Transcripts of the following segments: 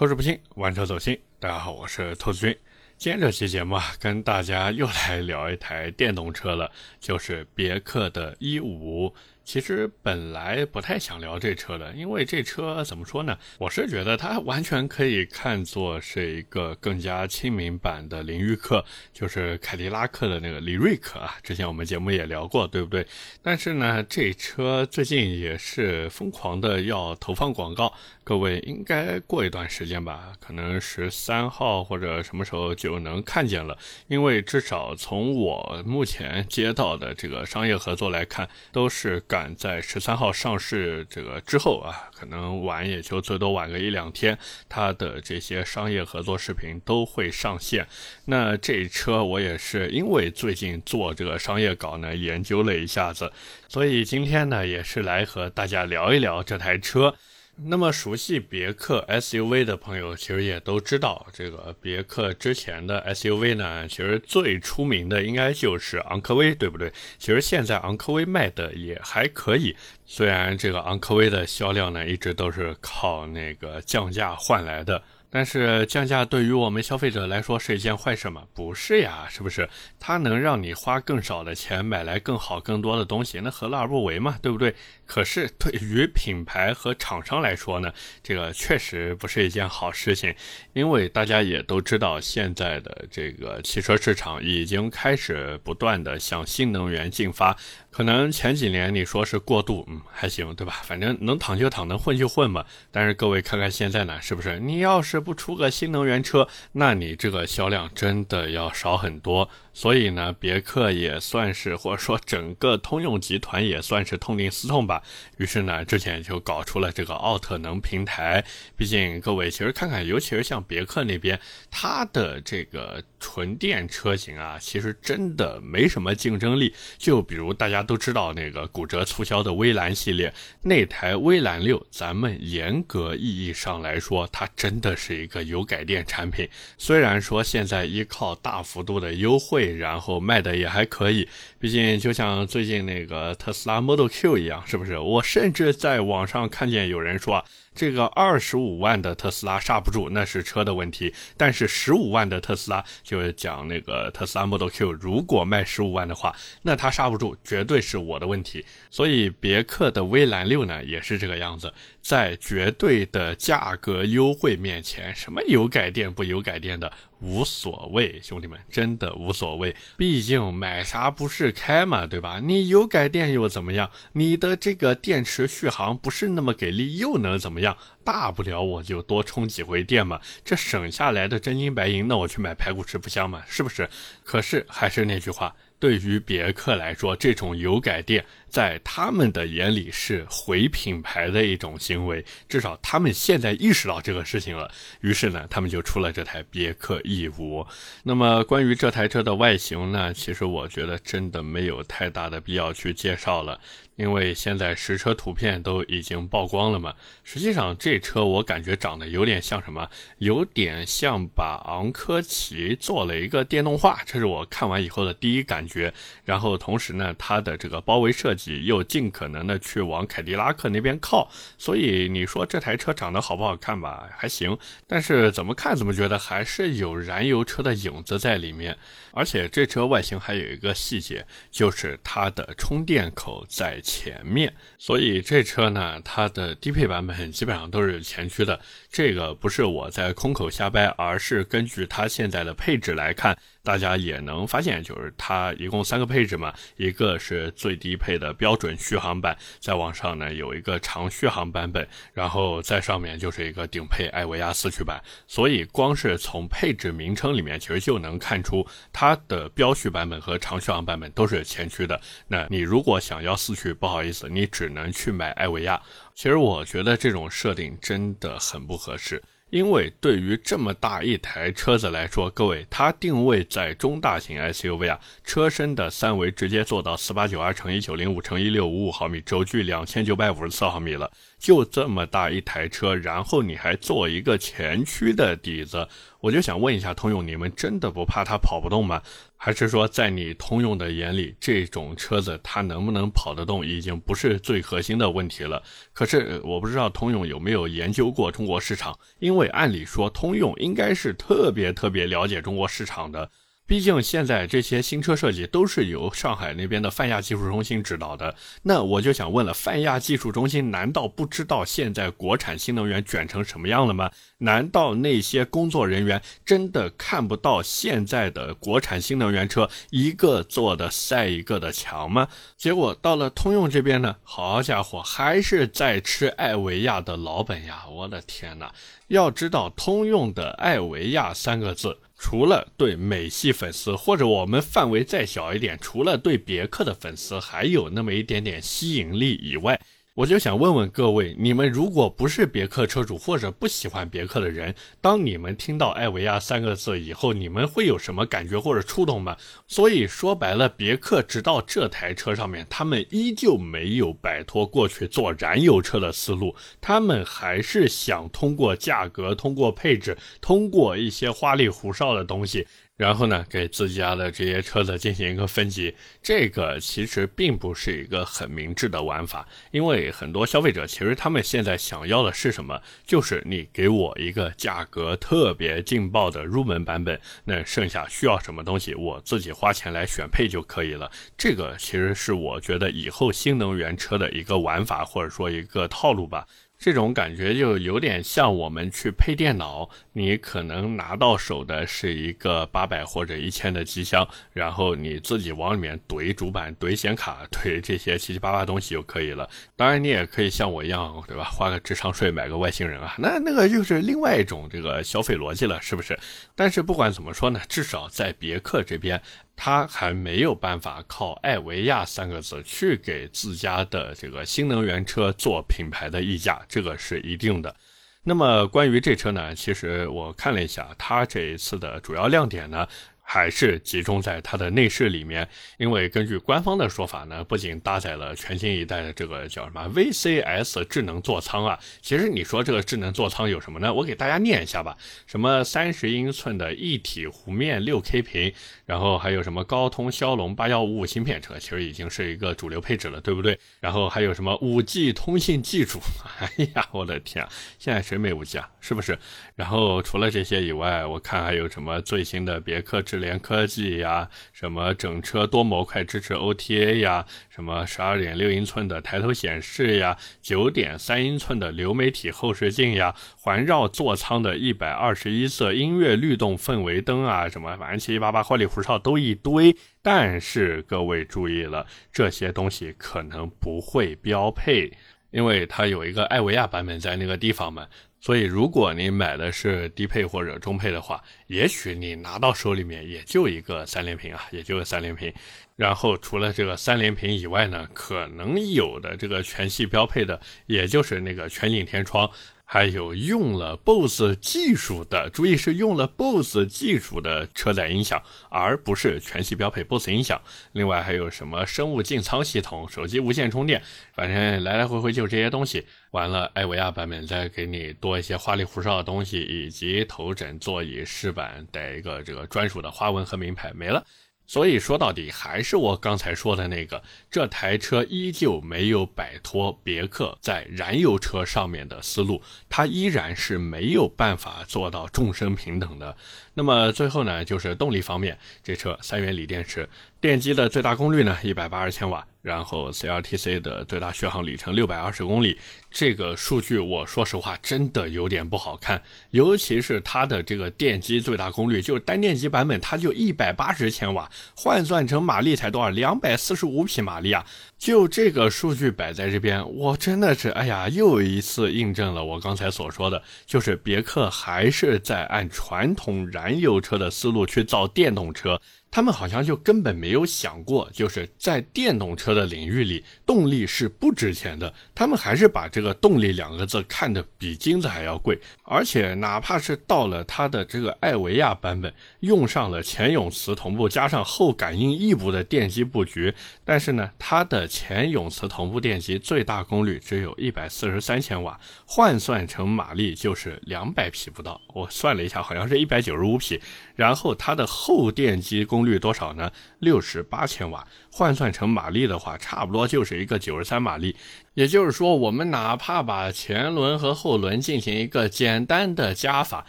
透视不清，玩车走心。大家好，我是透视君。今天这期节目啊，跟大家又来聊一台电动车了，就是别克的一五。其实本来不太想聊这车的，因为这车怎么说呢？我是觉得它完全可以看作是一个更加亲民版的林域克，就是凯迪拉克的那个李瑞克啊。之前我们节目也聊过，对不对？但是呢，这车最近也是疯狂的要投放广告，各位应该过一段时间吧，可能十三号或者什么时候就能看见了。因为至少从我目前接到的这个商业合作来看，都是赶。在十三号上市这个之后啊，可能晚也就最多晚个一两天，它的这些商业合作视频都会上线。那这车我也是因为最近做这个商业稿呢，研究了一下子，所以今天呢也是来和大家聊一聊这台车。那么熟悉别克 SUV 的朋友，其实也都知道，这个别克之前的 SUV 呢，其实最出名的应该就是昂科威，对不对？其实现在昂科威卖的也还可以，虽然这个昂科威的销量呢，一直都是靠那个降价换来的。但是降价对于我们消费者来说是一件坏事吗？不是呀，是不是？它能让你花更少的钱买来更好、更多的东西，那何乐而不为嘛？对不对？可是对于品牌和厂商来说呢，这个确实不是一件好事情，因为大家也都知道，现在的这个汽车市场已经开始不断的向新能源进发。可能前几年你说是过渡，嗯，还行，对吧？反正能躺就躺，能混就混嘛。但是各位看看现在呢，是不是？你要是不出个新能源车，那你这个销量真的要少很多。所以呢，别克也算是，或者说整个通用集团也算是痛定思痛吧。于是呢，之前就搞出了这个奥特能平台。毕竟各位其实看看，尤其是像别克那边，它的这个纯电车型啊，其实真的没什么竞争力。就比如大家都知道那个骨折促销的威兰系列，那台威兰六，咱们严格意义上来说，它真的是一个油改电产品。虽然说现在依靠大幅度的优惠。然后卖的也还可以，毕竟就像最近那个特斯拉 Model Q 一样，是不是？我甚至在网上看见有人说。这个二十五万的特斯拉刹不住，那是车的问题。但是十五万的特斯拉，就是讲那个特斯拉 Model Q，如果卖十五万的话，那它刹不住，绝对是我的问题。所以别克的威兰六呢，也是这个样子，在绝对的价格优惠面前，什么油改电不油改电的无所谓，兄弟们真的无所谓。毕竟买啥不是开嘛，对吧？你油改电又怎么样？你的这个电池续航不是那么给力，又能怎么样？样大不了我就多充几回电嘛，这省下来的真金白银，那我去买排骨吃不香吗？是不是？可是还是那句话。对于别克来说，这种油改电在他们的眼里是毁品牌的一种行为，至少他们现在意识到这个事情了。于是呢，他们就出了这台别克 E5。那么关于这台车的外形呢，其实我觉得真的没有太大的必要去介绍了，因为现在实车图片都已经曝光了嘛。实际上这车我感觉长得有点像什么？有点像把昂科旗做了一个电动化，这是我看完以后的第一感。觉，然后同时呢，它的这个包围设计又尽可能的去往凯迪拉克那边靠，所以你说这台车长得好不好看吧？还行，但是怎么看怎么觉得还是有燃油车的影子在里面。而且这车外形还有一个细节，就是它的充电口在前面，所以这车呢，它的低配版本基本上都是前驱的。这个不是我在空口瞎掰，而是根据它现在的配置来看。大家也能发现，就是它一共三个配置嘛，一个是最低配的标准续航版，再往上呢有一个长续航版本，然后在上面就是一个顶配艾维亚四驱版。所以光是从配置名称里面，其实就能看出它的标续版本和长续航版本都是前驱的。那你如果想要四驱，不好意思，你只能去买艾维亚。其实我觉得这种设定真的很不合适。因为对于这么大一台车子来说，各位，它定位在中大型 SUV 啊，车身的三维直接做到四八九二乘一九零五乘一六五五毫米，轴距两千九百五十四毫米了。就这么大一台车，然后你还做一个前驱的底子，我就想问一下通用，你们真的不怕它跑不动吗？还是说在你通用的眼里，这种车子它能不能跑得动，已经不是最核心的问题了？可是我不知道通用有没有研究过中国市场，因为按理说通用应该是特别特别了解中国市场的。毕竟现在这些新车设计都是由上海那边的泛亚技术中心指导的，那我就想问了，泛亚技术中心难道不知道现在国产新能源卷成什么样了吗？难道那些工作人员真的看不到现在的国产新能源车一个做的赛一个的强吗？结果到了通用这边呢，好家伙，还是在吃艾维亚的老本呀！我的天哪，要知道通用的艾维亚三个字。除了对美系粉丝，或者我们范围再小一点，除了对别克的粉丝还有那么一点点吸引力以外。我就想问问各位，你们如果不是别克车主或者不喜欢别克的人，当你们听到艾维亚三个字以后，你们会有什么感觉或者触动吗？所以说白了，别克直到这台车上面，他们依旧没有摆脱过去做燃油车的思路，他们还是想通过价格、通过配置、通过一些花里胡哨的东西。然后呢，给自家的这些车子进行一个分级，这个其实并不是一个很明智的玩法，因为很多消费者其实他们现在想要的是什么？就是你给我一个价格特别劲爆的入门版本，那剩下需要什么东西，我自己花钱来选配就可以了。这个其实是我觉得以后新能源车的一个玩法，或者说一个套路吧。这种感觉就有点像我们去配电脑，你可能拿到手的是一个八百或者一千的机箱，然后你自己往里面怼主板、怼显卡、怼这些七七八八东西就可以了。当然，你也可以像我一样，对吧？花个智商税买个外星人啊，那那个就是另外一种这个消费逻辑了，是不是？但是不管怎么说呢，至少在别克这边。他还没有办法靠“艾维亚”三个字去给自家的这个新能源车做品牌的溢价，这个是一定的。那么关于这车呢，其实我看了一下，它这一次的主要亮点呢。还是集中在它的内饰里面，因为根据官方的说法呢，不仅搭载了全新一代的这个叫什么 VCS 智能座舱啊，其实你说这个智能座舱有什么呢？我给大家念一下吧，什么三十英寸的一体弧面六 K 屏，然后还有什么高通骁龙八幺五五芯片，这其实已经是一个主流配置了，对不对？然后还有什么五 G 通信技术？哎呀，我的天啊，现在谁没五 G 啊？是不是？然后除了这些以外，我看还有什么最新的别克智联科技呀，什么整车多模块支持 OTA 呀，什么十二点六英寸的抬头显示呀，九点三英寸的流媒体后视镜呀，环绕座舱的一百二十一色音乐律动氛围灯啊，什么反正七七八八花里胡哨都一堆。但是各位注意了，这些东西可能不会标配，因为它有一个艾维亚版本在那个地方嘛。所以，如果你买的是低配或者中配的话，也许你拿到手里面也就一个三连屏啊，也就个三连屏。然后除了这个三连屏以外呢，可能有的这个全系标配的，也就是那个全景天窗。还有用了 BOSS 技术的，注意是用了 BOSS 技术的车载音响，而不是全系标配 BOSS 音响。另外还有什么生物进舱系统、手机无线充电，反正来来回回就这些东西。完了，艾维亚版本再给你多一些花里胡哨的东西，以及头枕、座椅、饰板带一个这个专属的花纹和名牌，没了。所以说到底还是我刚才说的那个，这台车依旧没有摆脱别克在燃油车上面的思路，它依然是没有办法做到众生平等的。那么最后呢，就是动力方面，这车三元锂电池，电机的最大功率呢一百八十千瓦。然后 CLTC 的最大续航里程六百二十公里，这个数据我说实话真的有点不好看，尤其是它的这个电机最大功率，就是单电机版本它就一百八十千瓦，换算成马力才多少？两百四十五匹马力啊！就这个数据摆在这边，我真的是哎呀，又一次印证了我刚才所说的，就是别克还是在按传统燃油车的思路去造电动车。他们好像就根本没有想过，就是在电动车的领域里，动力是不值钱的。他们还是把这个动力两个字看得比金子还要贵，而且哪怕是到了它的这个艾维亚版本，用上了前永磁同步加上后感应异步的电机布局，但是呢，它的前永磁同步电机最大功率只有一百四十三千瓦，换算成马力就是两百匹不到。我算了一下，好像是一百九十五匹。然后它的后电机功功率多少呢？六十八千瓦，换算成马力的话，差不多就是一个九十三马力。也就是说，我们哪怕把前轮和后轮进行一个简单的加法，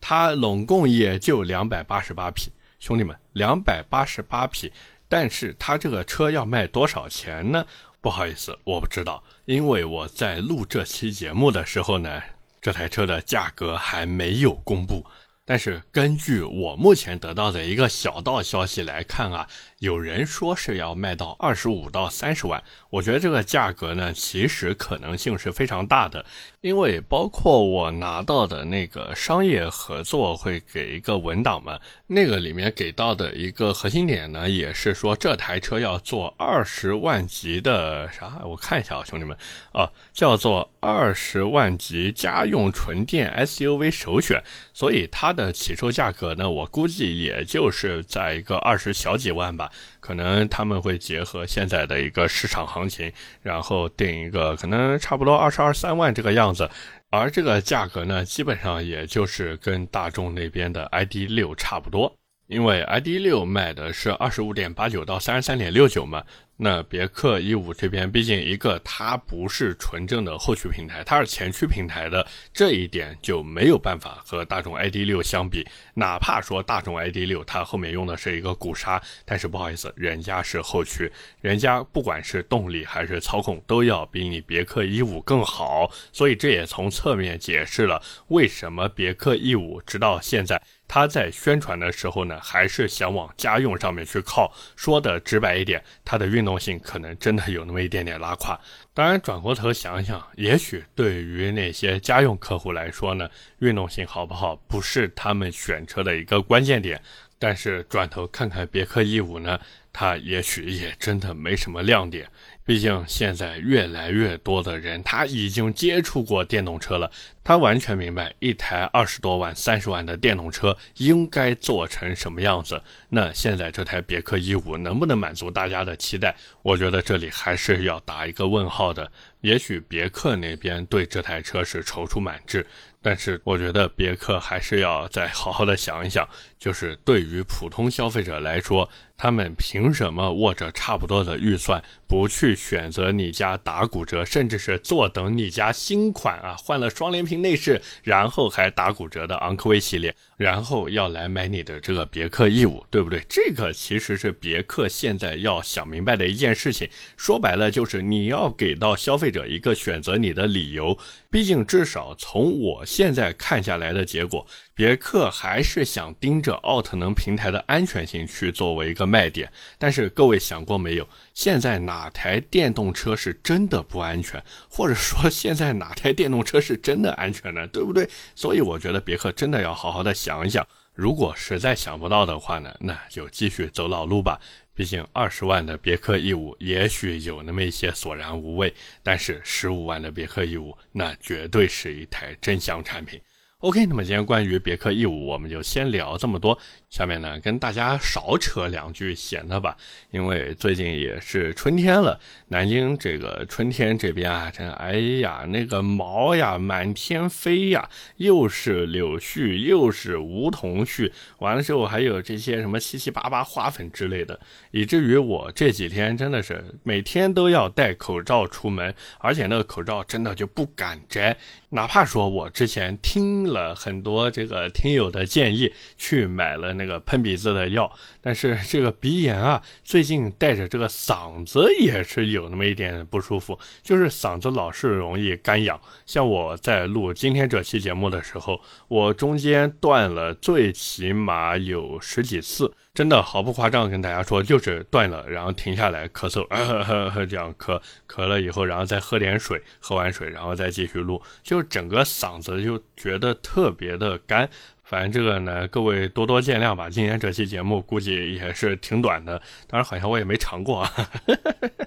它拢共也就两百八十八匹。兄弟们，两百八十八匹，但是它这个车要卖多少钱呢？不好意思，我不知道，因为我在录这期节目的时候呢，这台车的价格还没有公布。但是根据我目前得到的一个小道消息来看啊，有人说是要卖到二十五到三十万。我觉得这个价格呢，其实可能性是非常大的，因为包括我拿到的那个商业合作会给一个文档嘛，那个里面给到的一个核心点呢，也是说这台车要做二十万级的啥？我看一下啊，兄弟们啊，叫做二十万级家用纯电 SUV 首选，所以它的。起售价格呢，我估计也就是在一个二十小几万吧，可能他们会结合现在的一个市场行情，然后定一个可能差不多二十二三万这个样子，而这个价格呢，基本上也就是跟大众那边的 ID 六差不多，因为 ID 六卖的是二十五点八九到三十三点六九嘛。那别克一五这边，毕竟一个它不是纯正的后驱平台，它是前驱平台的，这一点就没有办法和大众 ID 六相比。哪怕说大众 ID 六它后面用的是一个鼓刹，但是不好意思，人家是后驱，人家不管是动力还是操控都要比你别克一五更好，所以这也从侧面解释了为什么别克一五直到现在。他在宣传的时候呢，还是想往家用上面去靠。说的直白一点，它的运动性可能真的有那么一点点拉垮。当然，转过头想想，也许对于那些家用客户来说呢，运动性好不好不是他们选车的一个关键点。但是转头看看别克 E 五呢，它也许也真的没什么亮点。毕竟现在越来越多的人他已经接触过电动车了，他完全明白一台二十多万、三十万的电动车应该做成什么样子。那现在这台别克 E 五能不能满足大家的期待？我觉得这里还是要打一个问号的。也许别克那边对这台车是踌躇满志，但是我觉得别克还是要再好好的想一想，就是对于普通消费者来说。他们凭什么握着差不多的预算，不去选择你家打骨折，甚至是坐等你家新款啊，换了双联屏内饰，然后还打骨折的昂科威系列，然后要来买你的这个别克 E 五，对不对？这个其实是别克现在要想明白的一件事情。说白了，就是你要给到消费者一个选择你的理由。毕竟，至少从我现在看下来的结果。别克还是想盯着奥特能平台的安全性去作为一个卖点，但是各位想过没有？现在哪台电动车是真的不安全，或者说现在哪台电动车是真的安全呢？对不对？所以我觉得别克真的要好好的想一想。如果实在想不到的话呢，那就继续走老路吧。毕竟二十万的别克 E 五也许有那么一些索然无味，但是十五万的别克 E 五那绝对是一台真香产品。OK，那么今天关于别克 E 五，我们就先聊这么多。下面呢，跟大家少扯两句闲的吧，因为最近也是春天了，南京这个春天这边啊，真哎呀，那个毛呀满天飞呀，又是柳絮，又是梧桐絮，完了之后还有这些什么七七八八花粉之类的，以至于我这几天真的是每天都要戴口罩出门，而且那个口罩真的就不敢摘，哪怕说我之前听了很多这个听友的建议，去买了。那个喷鼻子的药，但是这个鼻炎啊，最近带着这个嗓子也是有那么一点不舒服，就是嗓子老是容易干痒。像我在录今天这期节目的时候，我中间断了最起码有十几次。真的毫不夸张，跟大家说，就是断了，然后停下来咳嗽，这样咳咳了以后，然后再喝点水，喝完水，然后再继续录，就整个嗓子就觉得特别的干。反正这个呢，各位多多见谅吧。今天这期节目估计也是挺短的，当然好像我也没尝过啊。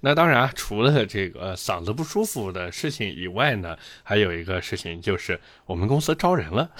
那当然，除了这个嗓子不舒服的事情以外呢，还有一个事情就是我们公司招人了。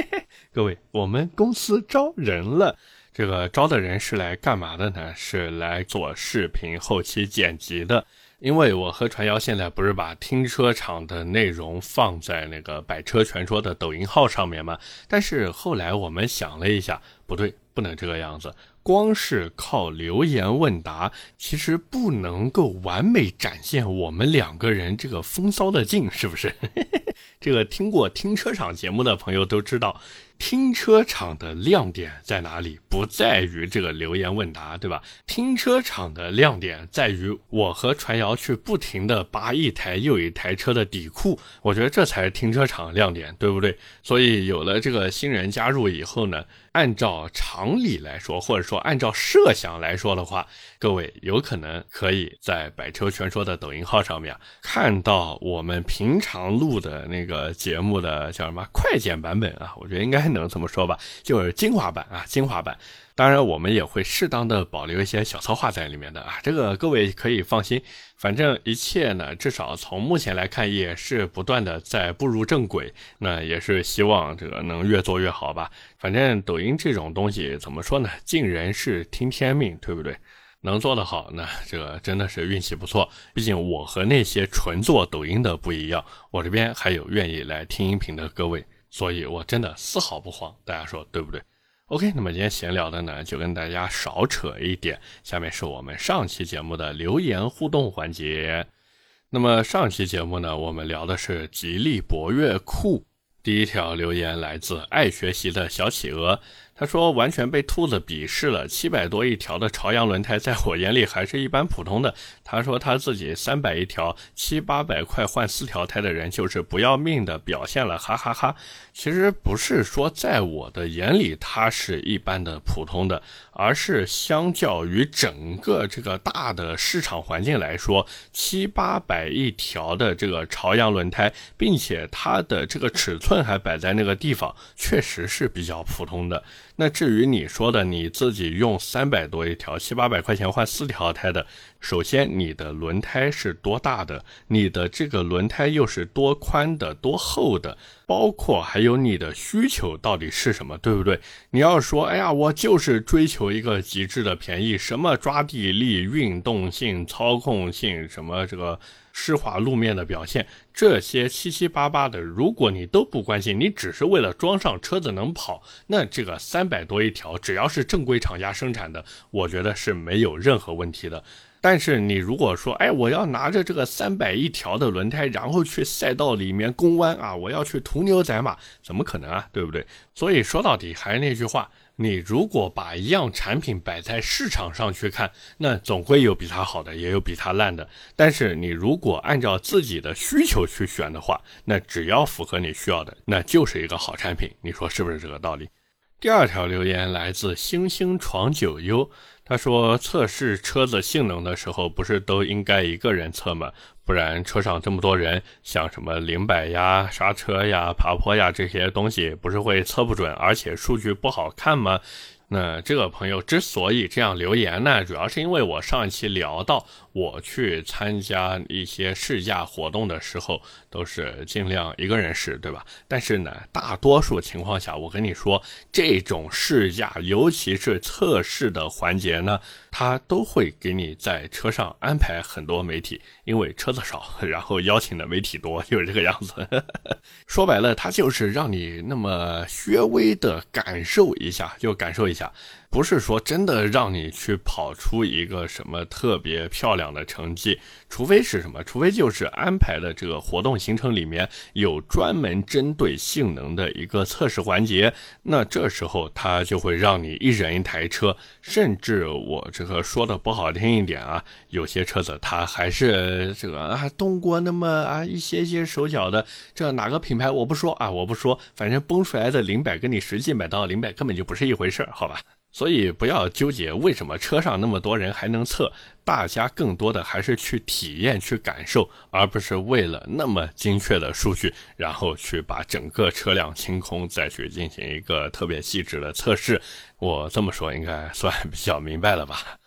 各位，我们公司招人了。这个招的人是来干嘛的呢？是来做视频后期剪辑的。因为我和传谣现在不是把停车场的内容放在那个百车全说的抖音号上面吗？但是后来我们想了一下，不对，不能这个样子。光是靠留言问答，其实不能够完美展现我们两个人这个风骚的劲，是不是？这个听过停车场节目的朋友都知道。停车场的亮点在哪里？不在于这个留言问答，对吧？停车场的亮点在于我和传谣去不停的扒一台又一台车的底库，我觉得这才是停车场亮点，对不对？所以有了这个新人加入以后呢，按照常理来说，或者说按照设想来说的话，各位有可能可以在百车全说的抖音号上面看到我们平常录的那个节目的叫什么快剪版本啊？我觉得应该。能这么说吧，就是精华版啊，精华版。当然，我们也会适当的保留一些小策划在里面的啊，这个各位可以放心。反正一切呢，至少从目前来看，也是不断的在步入正轨。那也是希望这个能越做越好吧。反正抖音这种东西怎么说呢？尽人事听天命，对不对？能做得好，那这个真的是运气不错。毕竟我和那些纯做抖音的不一样，我这边还有愿意来听音频的各位。所以，我真的丝毫不慌，大家说对不对？OK，那么今天闲聊的呢，就跟大家少扯一点。下面是我们上期节目的留言互动环节。那么上期节目呢，我们聊的是吉利博越酷。第一条留言来自爱学习的小企鹅。他说：“完全被兔子鄙视了，七百多一条的朝阳轮胎，在我眼里还是一般普通的。”他说：“他自己三百一条，七八百块换四条胎的人，就是不要命的表现了，哈哈哈。”其实不是说在我的眼里它是一般的普通的，而是相较于整个这个大的市场环境来说，七八百一条的这个朝阳轮胎，并且它的这个尺寸还摆在那个地方，确实是比较普通的。那至于你说的你自己用三百多一条七八百块钱换四条胎的，首先你的轮胎是多大的，你的这个轮胎又是多宽的多厚的，包括还有你的需求到底是什么，对不对？你要说，哎呀，我就是追求一个极致的便宜，什么抓地力、运动性、操控性，什么这个。湿滑路面的表现，这些七七八八的，如果你都不关心，你只是为了装上车子能跑，那这个三百多一条，只要是正规厂家生产的，我觉得是没有任何问题的。但是你如果说，哎，我要拿着这个三百一条的轮胎，然后去赛道里面攻弯啊，我要去屠牛宰马，怎么可能啊？对不对？所以说到底还是那句话。你如果把一样产品摆在市场上去看，那总会有比它好的，也有比它烂的。但是你如果按照自己的需求去选的话，那只要符合你需要的，那就是一个好产品。你说是不是这个道理？第二条留言来自星星闯九幽，他说测试车子性能的时候，不是都应该一个人测吗？不然车上这么多人，像什么零百呀、刹车呀、爬坡呀这些东西，不是会测不准，而且数据不好看吗？那这个朋友之所以这样留言呢，主要是因为我上一期聊到。我去参加一些试驾活动的时候，都是尽量一个人试，对吧？但是呢，大多数情况下，我跟你说，这种试驾，尤其是测试的环节呢，他都会给你在车上安排很多媒体，因为车子少，然后邀请的媒体多，就是这个样子。说白了，他就是让你那么稍微的感受一下，就感受一下。不是说真的让你去跑出一个什么特别漂亮的成绩，除非是什么，除非就是安排的这个活动行程里面有专门针对性能的一个测试环节，那这时候他就会让你一人一台车，甚至我这个说的不好听一点啊，有些车子它还是这个啊动过那么啊一些些手脚的，这哪个品牌我不说啊，我不说，反正崩出来的零百跟你实际买到的零百根本就不是一回事儿，好吧？所以不要纠结为什么车上那么多人还能测，大家更多的还是去体验、去感受，而不是为了那么精确的数据，然后去把整个车辆清空，再去进行一个特别细致的测试。我这么说应该算比较明白了吧？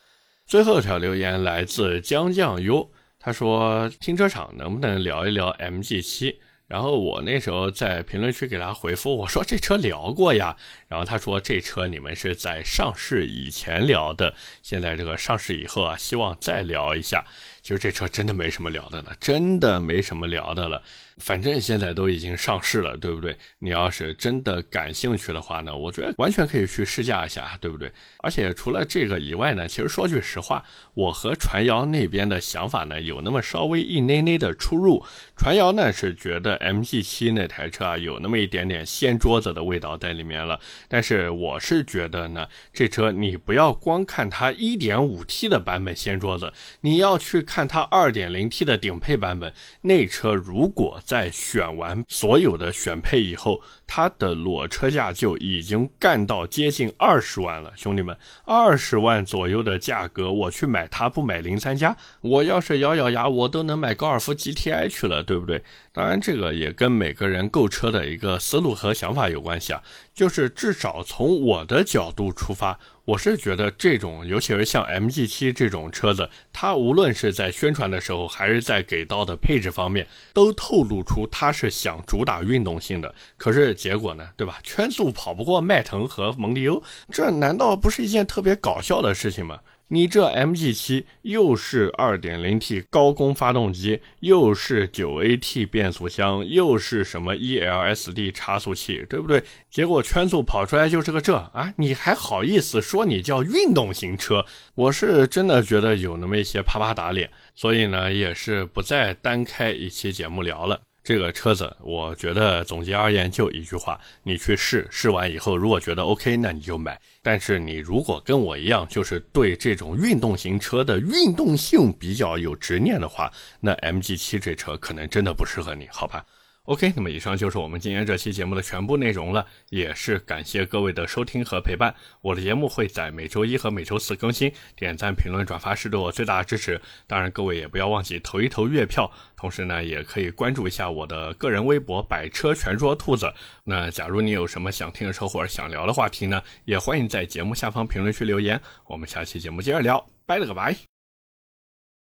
最后一条留言来自江酱优，他说：“停车场能不能聊一聊 MG 七？”然后我那时候在评论区给他回复，我说这车聊过呀。然后他说这车你们是在上市以前聊的，现在这个上市以后啊，希望再聊一下。其实这车真的没什么聊的了，真的没什么聊的了。反正现在都已经上市了，对不对？你要是真的感兴趣的话呢，我觉得完全可以去试驾一下，对不对？而且除了这个以外呢，其实说句实话，我和传谣那边的想法呢，有那么稍微一内内的出入。传谣呢是觉得 MG7 那台车啊，有那么一点点掀桌子的味道在里面了，但是我是觉得呢，这车你不要光看它 1.5T 的版本掀桌子，你要去看它 2.0T 的顶配版本，那车如果在选完所有的选配以后，它的裸车价就已经干到接近二十万了，兄弟们，二十万左右的价格，我去买它不买零三加，我要是咬咬牙，我都能买高尔夫 GTI 去了，对不对？当然，这个也跟每个人购车的一个思路和想法有关系啊。就是至少从我的角度出发，我是觉得这种，尤其是像 MG 七这种车子，它无论是在宣传的时候，还是在给到的配置方面，都透露出它是想主打运动性的。可是结果呢，对吧？圈速跑不过迈腾和蒙迪欧，这难道不是一件特别搞笑的事情吗？你这 MG7 又是 2.0T 高功发动机，又是 9AT 变速箱，又是什么 ELSD 差速器，对不对？结果圈速跑出来就是个这啊！你还好意思说你叫运动型车？我是真的觉得有那么一些啪啪打脸，所以呢，也是不再单开一期节目聊了。这个车子，我觉得总结而言就一句话：你去试试完以后，如果觉得 OK，那你就买。但是你如果跟我一样，就是对这种运动型车的运动性比较有执念的话，那 MG 七这车可能真的不适合你，好吧？OK，那么以上就是我们今天这期节目的全部内容了，也是感谢各位的收听和陪伴。我的节目会在每周一和每周四更新，点赞、评论、转发是对我最大的支持。当然，各位也不要忘记投一投月票，同时呢，也可以关注一下我的个人微博“百车全说兔子”。那假如你有什么想听的车或者想聊的话题呢，也欢迎在节目下方评论区留言。我们下期节目接着聊，拜了个拜。